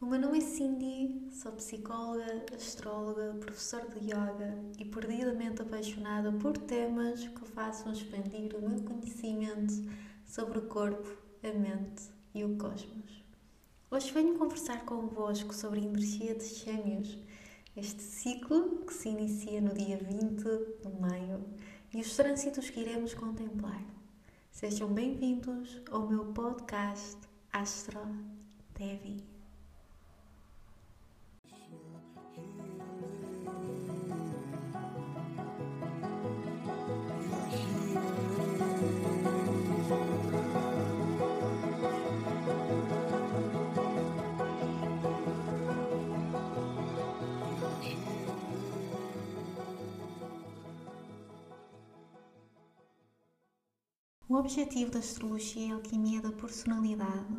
O meu nome é Cindy, sou psicóloga, astróloga, professora de yoga e perdidamente apaixonada por temas que façam expandir o meu conhecimento sobre o corpo, a mente e o cosmos. Hoje venho conversar convosco sobre a energia de Gêmeos, este ciclo que se inicia no dia 20 de maio e os trânsitos que iremos contemplar. Sejam bem-vindos ao meu podcast Astro Devi. O objetivo da astrologia e alquimia da personalidade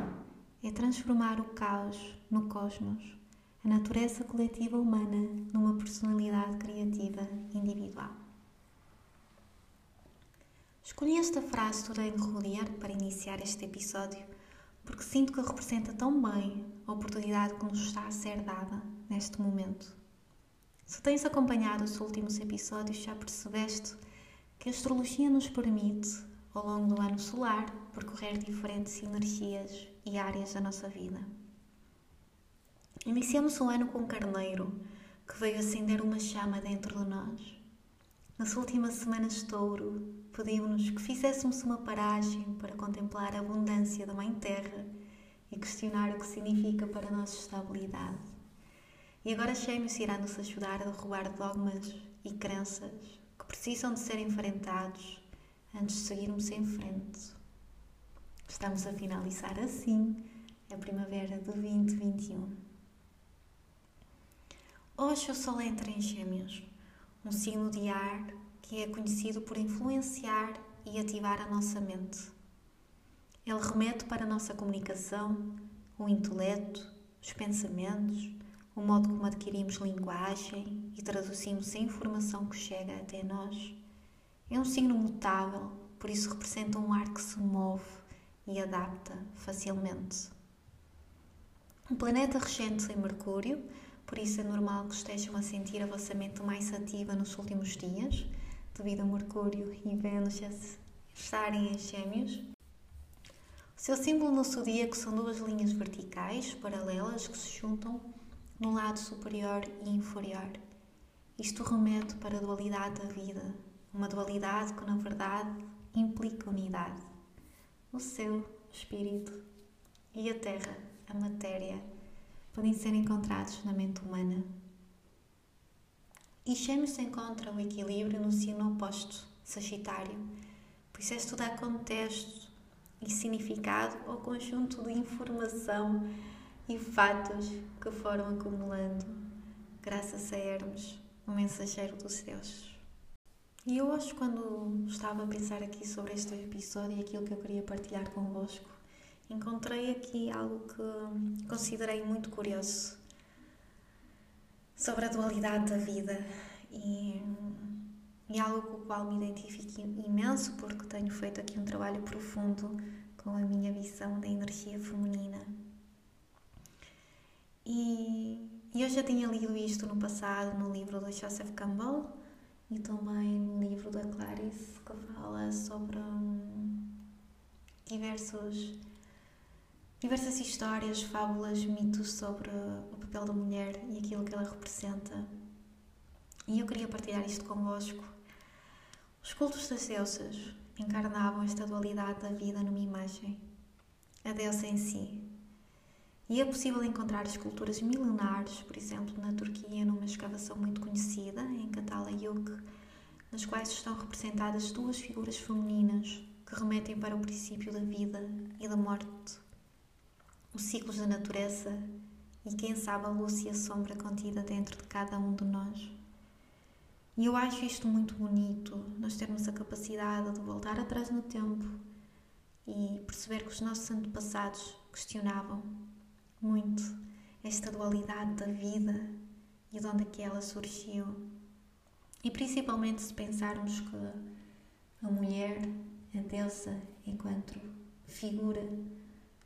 é transformar o caos no cosmos, a natureza coletiva humana numa personalidade criativa individual. Escolhi esta frase do Dane Rudier para iniciar este episódio porque sinto que representa tão bem a oportunidade que nos está a ser dada neste momento. Se tens acompanhado os últimos episódios, já percebeste que a astrologia nos permite ao longo do ano solar, percorrer diferentes energias e áreas da nossa vida. Iniciamos o ano com Carneiro, que veio acender uma chama dentro de nós. Nas últimas semanas de touro, pediu-nos que fizéssemos uma paragem para contemplar a abundância da Mãe Terra e questionar o que significa para a nossa estabilidade. E agora Gêmeos irá nos ajudar a derrubar dogmas e crenças que precisam de ser enfrentados antes de seguirmos em frente. Estamos a finalizar assim a primavera de 2021. Hoje o Sol entra em Gêmeos, um signo de ar que é conhecido por influenciar e ativar a nossa mente. Ele remete para a nossa comunicação, o intelecto, os pensamentos, o modo como adquirimos linguagem e traduzimos a informação que chega até nós é um signo mutável, por isso representa um ar que se move e adapta facilmente. Um planeta regente em Mercúrio, por isso é normal que estejam a sentir a vossa mente mais ativa nos últimos dias, devido a Mercúrio e Vênus estarem em Gêmeos. O seu símbolo no zodíaco são duas linhas verticais paralelas que se juntam no lado superior e inferior. Isto remete para a dualidade da vida, uma dualidade que, na verdade, implica unidade. O céu, o espírito e a terra, a matéria, podem ser encontrados na mente humana. E Gêmeos encontra o equilíbrio no signo oposto, Sagitário, pois é estudar contexto e significado ao conjunto de informação e fatos que foram acumulando, graças a Hermes, o mensageiro dos deuses. E eu hoje, quando estava a pensar aqui sobre este episódio e aquilo que eu queria partilhar convosco, encontrei aqui algo que considerei muito curioso sobre a dualidade da vida e, e algo com o qual me identifico imenso porque tenho feito aqui um trabalho profundo com a minha visão da energia feminina. E, e eu já tinha lido isto no passado no livro do Joseph Campbell e também no livro da Clarice que fala sobre hum, diversos, diversas histórias, fábulas, mitos sobre o papel da mulher e aquilo que ela representa. E eu queria partilhar isto convosco. Os cultos das deusas encarnavam esta dualidade da vida numa imagem, a deusa em si. E é possível encontrar esculturas milenares, por exemplo, na Turquia, numa escavação muito conhecida, em Catalayuk, nas quais estão representadas duas figuras femininas que remetem para o princípio da vida e da morte, os ciclos da natureza e, quem sabe, a luz e a sombra contida dentro de cada um de nós. E eu acho isto muito bonito, nós termos a capacidade de voltar atrás no tempo e perceber que os nossos antepassados questionavam muito esta dualidade da vida e de onde é que ela surgiu. E principalmente se pensarmos que a mulher, a deusa, enquanto figura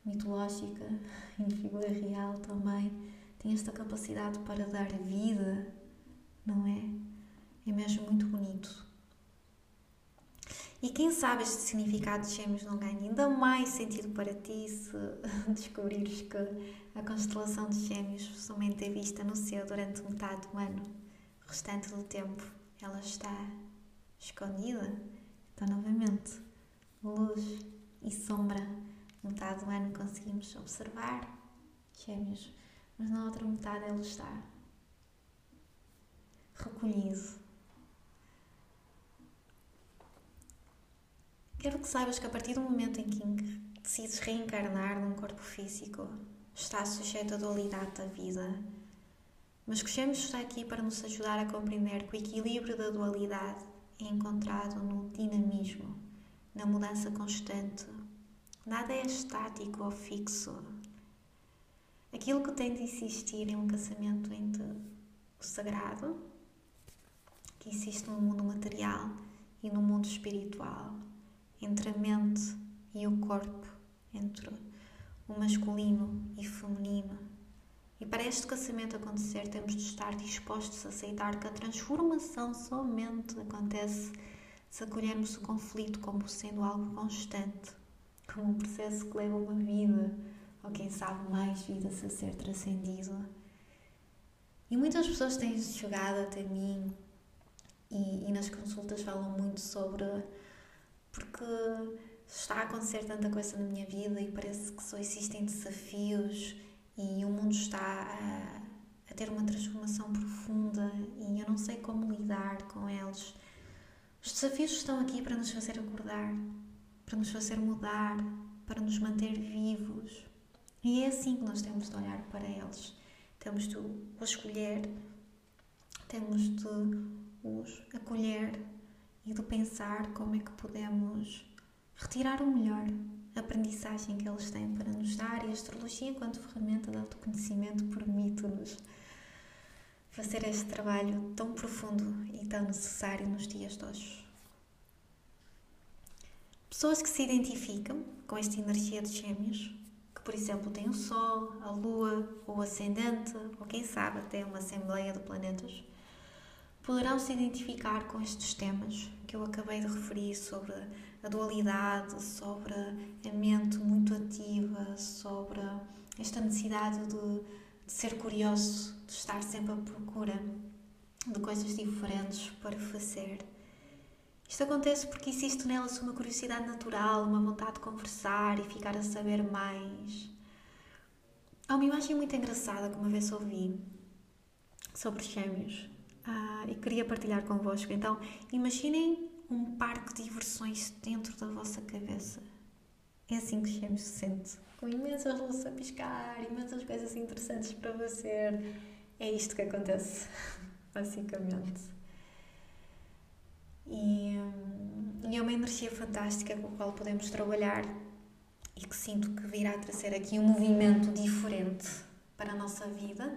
mitológica e figura real também, tem esta capacidade para dar vida, não é? É mesmo muito bonito. E quem sabe este significado de Gêmeos não ganha ainda mais sentido para ti se descobrires que a constelação de Gêmeos somente é vista no céu durante metade do ano. O restante do tempo ela está escondida. Então, novamente, luz e sombra. Metade do ano conseguimos observar Gêmeos, mas na outra metade ela está recolhido Quero que saibas que a partir do momento em que decides reencarnar num corpo físico, está sujeito à dualidade da vida. Mas Gêmeos está aqui para nos ajudar a compreender que o equilíbrio da dualidade é encontrado no dinamismo, na mudança constante. Nada é estático ou fixo. Aquilo que tem de existir é um casamento entre o sagrado, que existe no mundo material, e no mundo espiritual entre a mente e o corpo, entre o masculino e feminino. E para este casamento acontecer, temos de estar dispostos a aceitar que a transformação somente acontece se acolhermos o conflito como sendo algo constante, como um processo que leva uma vida, ou quem sabe mais vidas a ser transcendido. E muitas pessoas têm chegado até mim e, e nas consultas falam muito sobre porque está a acontecer tanta coisa na minha vida e parece que só existem desafios e o mundo está a, a ter uma transformação profunda e eu não sei como lidar com eles. Os desafios estão aqui para nos fazer acordar, para nos fazer mudar, para nos manter vivos. E é assim que nós temos de olhar para eles. Temos de os escolher, temos de os acolher e de pensar como é que podemos retirar o melhor, a aprendizagem que eles têm para nos dar e a astrologia, enquanto ferramenta de autoconhecimento, permite-nos fazer este trabalho tão profundo e tão necessário nos dias de hoje. Pessoas que se identificam com esta energia de gêmeos, que por exemplo têm o Sol, a Lua, o Ascendente, ou quem sabe até uma Assembleia de Planetas, poderão se identificar com estes temas que eu acabei de referir sobre a dualidade, sobre a mente muito ativa, sobre esta necessidade de, de ser curioso, de estar sempre à procura de coisas diferentes para fazer. Isto acontece porque existe nelas uma curiosidade natural, uma vontade de conversar e ficar a saber mais. Há uma imagem muito engraçada que uma vez ouvi sobre gêmeos ah, e queria partilhar convosco. Então, imaginem um parque de diversões dentro da vossa cabeça. É assim que Gêmeos se sente. Com imensas luzes a piscar, imensas coisas interessantes para fazer. É isto que acontece, basicamente. E, hum, e é uma energia fantástica com a qual podemos trabalhar e que sinto que virá trazer aqui um movimento diferente para a nossa vida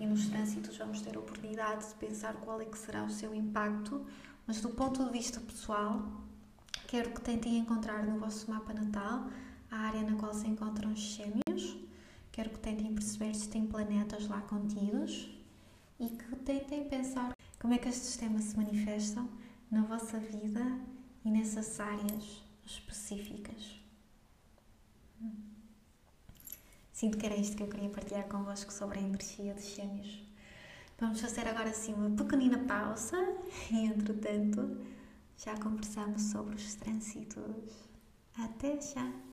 e nos trânsitos vamos ter a oportunidade de pensar qual é que será o seu impacto, mas do ponto de vista pessoal, quero que tentem encontrar no vosso mapa natal a área na qual se encontram os gêmeos, quero que tentem perceber se tem planetas lá contidos e que tentem pensar como é que estes temas se manifestam na vossa vida e nessas áreas específicas. Sinto que era isto que eu queria partilhar convosco sobre a energia dos gêmeos. Vamos fazer agora assim uma pequenina pausa e, entretanto, já conversamos sobre os trânsitos. Até já!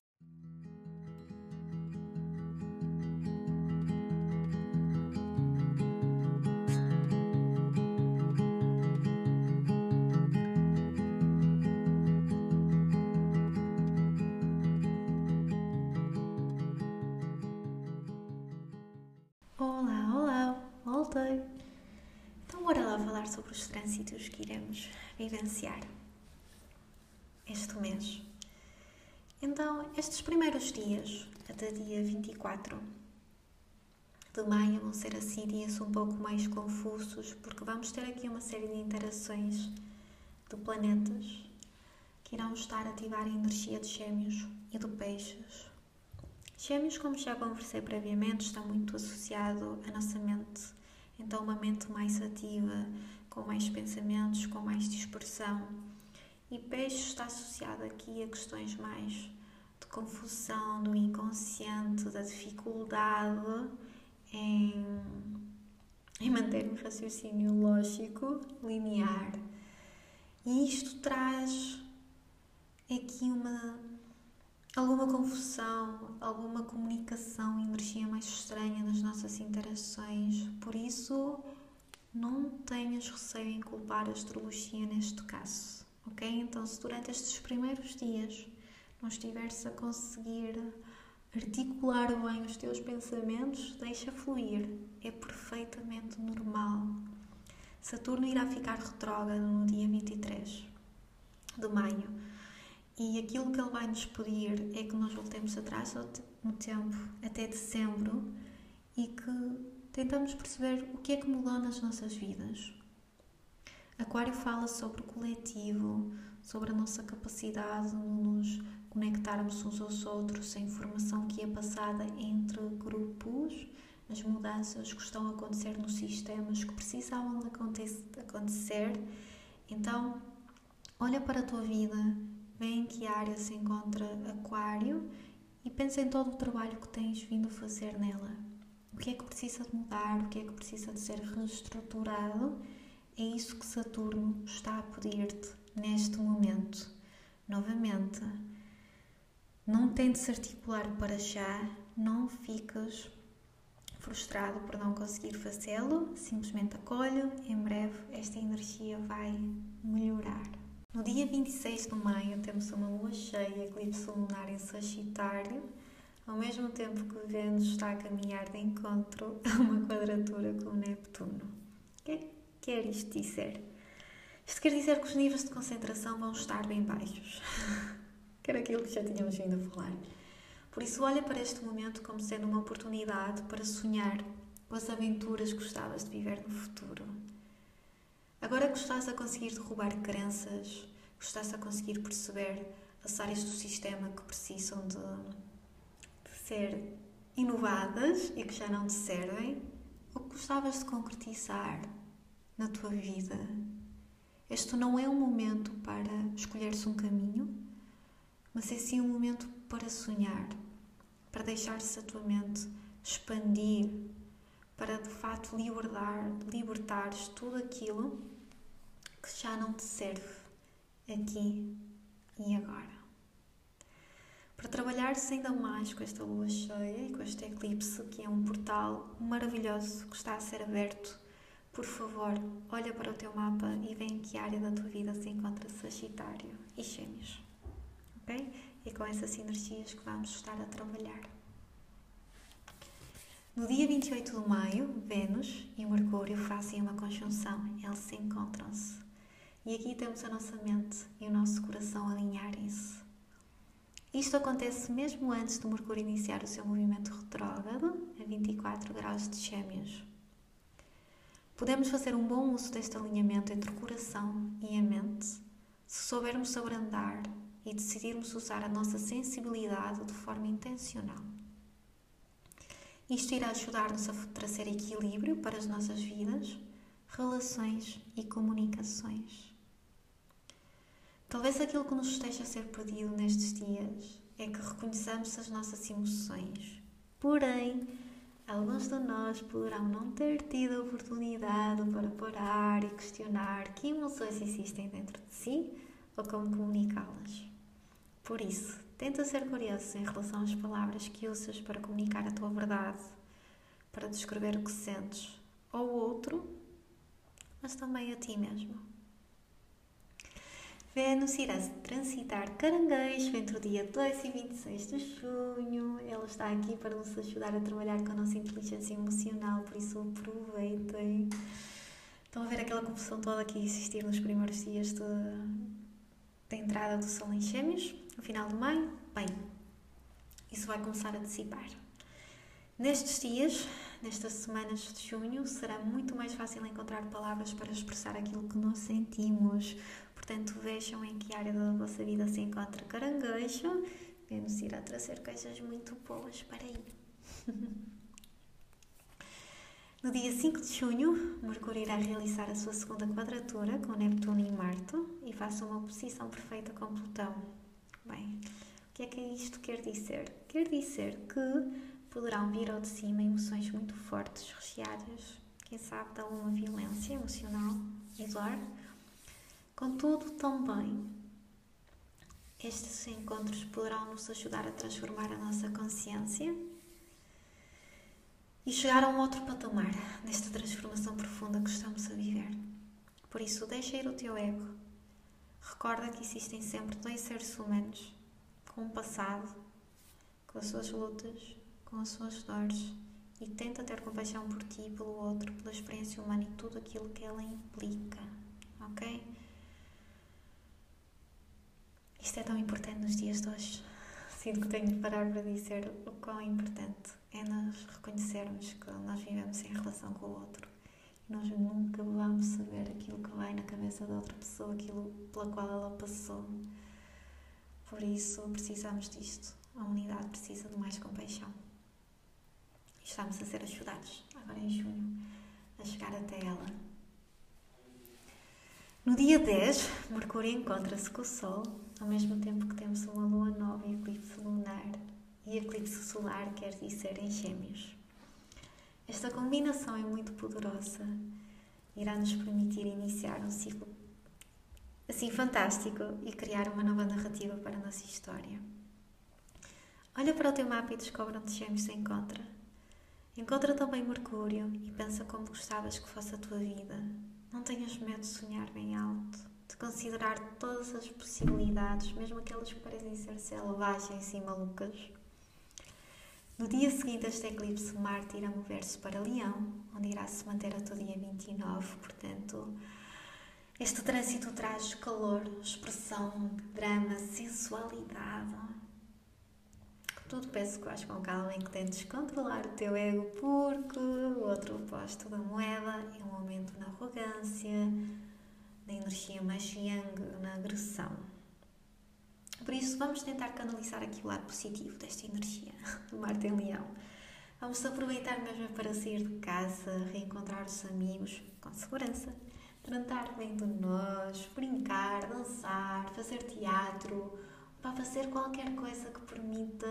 Dias, até dia 24 de maio, vão ser assim dias um pouco mais confusos, porque vamos ter aqui uma série de interações de planetas que irão estar a ativar a energia de Gêmeos e de Peixes. Gêmeos, como já conversei previamente, está muito associado à nossa mente. Então, uma mente mais ativa, com mais pensamentos, com mais dispersão. E peixe está associado aqui a questões mais de confusão, do inconsciente, da dificuldade em, em manter um raciocínio lógico, linear. E isto traz aqui uma alguma confusão, alguma comunicação, energia mais estranha nas nossas interações. Por isso, não tenhas receio em culpar a astrologia neste caso, ok? Então, se durante estes primeiros dias não estiveres a conseguir articular bem os teus pensamentos, deixa fluir. É perfeitamente normal. Saturno irá ficar retrógrado no dia 23 de maio. E aquilo que ele vai nos pedir é que nós voltemos atrás no tempo, até dezembro, e que tentamos perceber o que é que mudou nas nossas vidas. Aquário fala sobre o coletivo, sobre a nossa capacidade de nos conectarmos uns aos outros, a informação que é passada entre grupos, as mudanças que estão a acontecer nos sistemas que precisavam de acontecer. Então, olha para a tua vida, vê em que área se encontra Aquário e pensa em todo o trabalho que tens vindo fazer nela. O que é que precisa de mudar, o que é que precisa de ser reestruturado. É isso que Saturno está a pedir-te neste momento. Novamente, não tentes articular para já, não fiques frustrado por não conseguir fazê-lo, simplesmente acolhe, em breve esta energia vai melhorar. No dia 26 de maio temos uma lua cheia, eclipse lunar em Sagitário, ao mesmo tempo que Vênus está a caminhar de encontro a uma quadratura com Neptuno. O que é que quer isto dizer? Isto quer dizer que os níveis de concentração vão estar bem baixos. que era aquilo que já tínhamos vindo a falar. Por isso, olha para este momento como sendo uma oportunidade para sonhar com as aventuras que gostavas de viver no futuro. Agora que estás a conseguir derrubar crenças, que estás a conseguir perceber as áreas do sistema que precisam de, de ser inovadas e que já não te servem, o que gostavas de concretizar na tua vida. Este não é um momento para escolher-se um caminho, mas é sim um momento para sonhar, para deixar-se a tua mente expandir, para de fato libertar, libertares tudo aquilo que já não te serve aqui e agora. Para trabalhar-se ainda mais com esta lua cheia e com este eclipse, que é um portal maravilhoso que está a ser aberto, por favor, olha para o teu mapa e vê em que área da tua vida se encontra Sagitário e Gêmeos ok? E com essas energias que vamos estar a trabalhar. No dia 28 de maio, Vênus e Mercúrio fazem uma conjunção, eles se encontram-se. E aqui temos a nossa mente e o nosso coração alinharem-se. Isto acontece mesmo antes do Mercúrio iniciar o seu movimento retrógrado, a 24 graus de Gêmeos. Podemos fazer um bom uso deste alinhamento entre o coração e a mente se soubermos abrandar e decidirmos usar a nossa sensibilidade de forma intencional. Isto irá ajudar-nos a trazer equilíbrio para as nossas vidas, relações e comunicações. Talvez aquilo que nos esteja a ser pedido nestes dias é que reconheçamos as nossas emoções. Porém, alguns de nós poderão não ter tido a oportunidade para parar e questionar que emoções existem dentro de si ou como comunicá-las. Por isso, tenta ser curioso em relação às palavras que usas para comunicar a tua verdade, para descrever o que sentes ao outro, mas também a ti mesmo. Vênus irá transitar caranguejo entre o dia 2 e 26 de junho. Ela está aqui para nos ajudar a trabalhar com a nossa inteligência emocional, por isso aproveitem. Estão a ver aquela confusão toda que existir nos primeiros dias de, da entrada do Sol em Gêmeos? no final de maio, bem, isso vai começar a dissipar. Nestes dias, nestas semanas de junho, será muito mais fácil encontrar palavras para expressar aquilo que nós sentimos. Portanto, vejam em que área da vossa vida se encontra caranguejo Vênus irá trazer coisas muito boas para aí. No dia 5 de junho, Mercúrio irá realizar a sua segunda quadratura com Neptuno e Marte e faça uma oposição perfeita com Plutão. Bem, o que é que isto quer dizer? Quer dizer que poderão vir ao de cima emoções muito fortes, recheadas, quem sabe de alguma violência emocional e dor. Contudo, também, estes encontros poderão nos ajudar a transformar a nossa consciência e chegar a um outro patamar nesta transformação profunda que estamos a viver. Por isso, deixa ir o teu ego. Recorda que existem sempre dois seres humanos com um passado, com as suas lutas, com as suas dores e tenta ter compaixão por ti pelo outro, pela experiência humana e tudo aquilo que ela implica. Ok? Isto é tão importante nos dias de hoje. Sinto que tenho de parar para dizer o quão importante é nós reconhecermos que nós vivemos em relação com o outro. E nós nunca vamos saber aquilo que vai na cabeça da outra pessoa, aquilo pela qual ela passou. Por isso, precisamos disto. A humanidade precisa de mais compaixão. Estamos a ser ajudados, agora em junho, a chegar até ela. No dia 10, Mercúrio encontra-se com o Sol, ao mesmo tempo que temos uma lua nova e eclipse lunar e eclipse solar quer dizer em Gêmeos. Esta combinação é muito poderosa, irá nos permitir iniciar um ciclo assim fantástico e criar uma nova narrativa para a nossa história. Olha para o teu mapa e descobre onde Gêmeos se encontra. Encontra também Mercúrio e pensa como gostavas que fosse a tua vida. Não tenhas medo de sonhar bem alto, de considerar todas as possibilidades, mesmo aquelas que parecem ser selvagens e malucas. No dia seguinte a este eclipse, Marte irá mover-se para Leão, onde irá se manter até o dia 29. Portanto, este trânsito traz calor, expressão, drama, sensualidade. Tudo peço que vais com calma e que tentes controlar o teu ego, porque o outro oposto da moeda é um aumento na arrogância, na energia mais yang, na agressão. Por isso, vamos tentar canalizar aqui o lado positivo desta energia do Marte em Leão. Vamos aproveitar mesmo para sair de casa, reencontrar os amigos com segurança, tratar bem de nós, brincar, dançar, fazer teatro, para fazer qualquer coisa que permita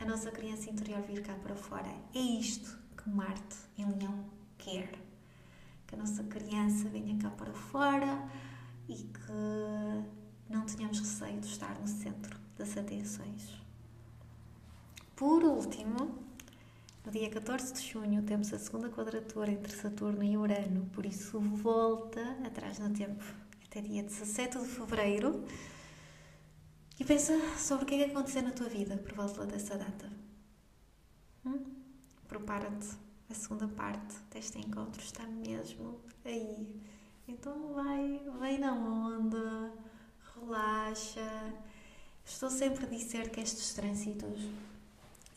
a nossa criança interior vir cá para fora. É isto que Marte em Leão quer. Que a nossa criança venha cá para fora e que não tenhamos receio de estar no centro das atenções. Por último, no dia 14 de junho temos a segunda quadratura entre Saturno e Urano, por isso volta atrás no tempo, até dia 17 de fevereiro. E pensa sobre o que é que acontecer na tua vida por volta dessa data. Hum? Prepara-te, a segunda parte deste encontro está mesmo aí. Então vai, vai na onda relaxa. Estou sempre a dizer que estes trânsitos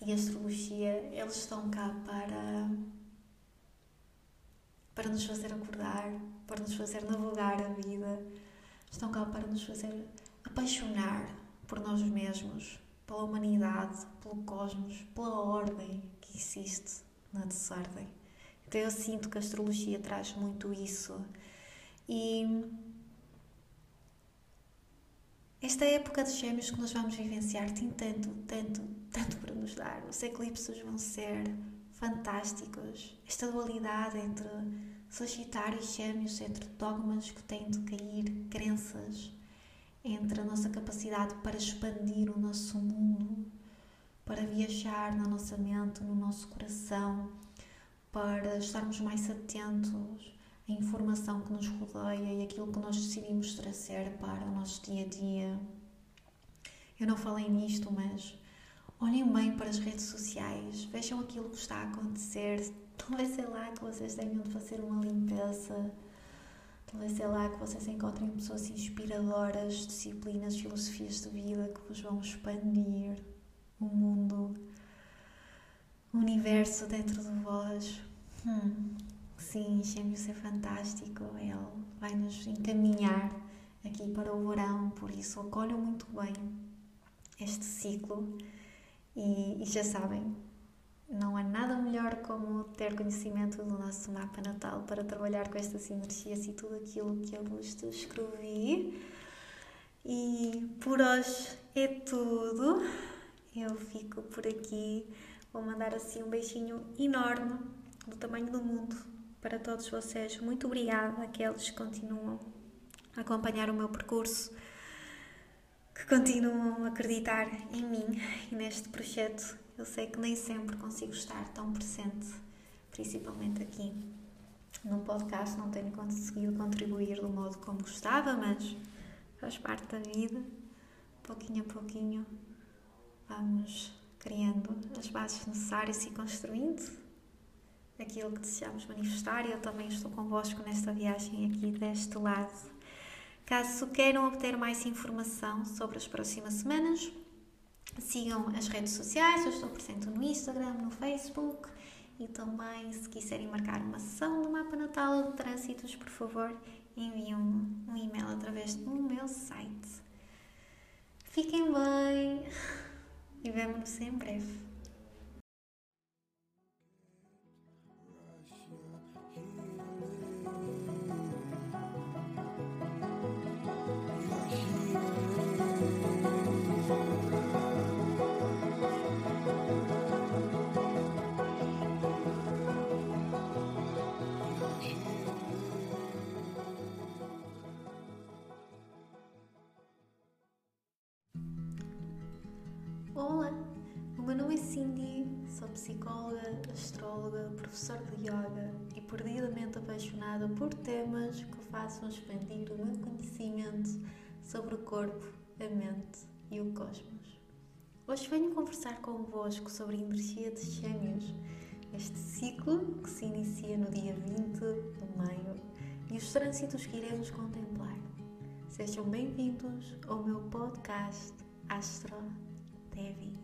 e a astrologia, eles estão cá para para nos fazer acordar, para nos fazer navegar a vida. Estão cá para nos fazer apaixonar por nós mesmos, pela humanidade, pelo cosmos, pela ordem que existe na desordem. Então eu sinto que a astrologia traz muito isso. E esta época de gêmeos que nós vamos vivenciar tem tanto, tanto, tanto para nos dar. Os eclipses vão ser fantásticos. Esta dualidade entre Sagitário e Gêmeos, entre dogmas que têm de cair, crenças, entre a nossa capacidade para expandir o nosso mundo, para viajar na nossa mente, no nosso coração, para estarmos mais atentos a informação que nos rodeia e aquilo que nós decidimos trazer para o nosso dia a dia. Eu não falei nisto, mas olhem bem para as redes sociais, vejam aquilo que está a acontecer. Talvez sei lá que vocês tenham de fazer uma limpeza, sei lá que vocês encontrem pessoas inspiradoras, disciplinas, filosofias de vida que vos vão expandir o mundo, o universo dentro de vós. Hum. Sim, Gêmeos é fantástico, ele vai nos encaminhar aqui para o verão, por isso acolham muito bem este ciclo e, e já sabem, não há nada melhor como ter conhecimento do nosso mapa natal para trabalhar com estas energias e tudo aquilo que eu vos descrevi. E por hoje é tudo. Eu fico por aqui. Vou mandar assim um beijinho enorme do tamanho do mundo para todos vocês. Muito obrigada àqueles que continuam a acompanhar o meu percurso, que continuam a acreditar em mim e neste projeto eu sei que nem sempre consigo estar tão presente, principalmente aqui no podcast. Não tenho conseguido contribuir do modo como gostava, mas faz parte da vida. Pouquinho a pouquinho vamos criando as bases necessárias e construindo aquilo que desejamos manifestar. Eu também estou convosco nesta viagem aqui deste lado. Caso queiram obter mais informação sobre as próximas semanas, Sigam as redes sociais, eu estou presente no Instagram, no Facebook e também se quiserem marcar uma sessão do mapa natal de trânsitos, por favor, enviem-me um e-mail através do meu site. Fiquem bem e vemo-nos em breve. Olá, o meu nome é Cindy, sou psicóloga, astróloga, professora de yoga e perdidamente apaixonada por temas que façam expandir o meu conhecimento sobre o corpo, a mente e o cosmos. Hoje venho conversar convosco sobre a energia de Gêmeos, este ciclo que se inicia no dia 20 de maio e os trânsitos que iremos contemplar. Sejam bem-vindos ao meu podcast Astro Devi.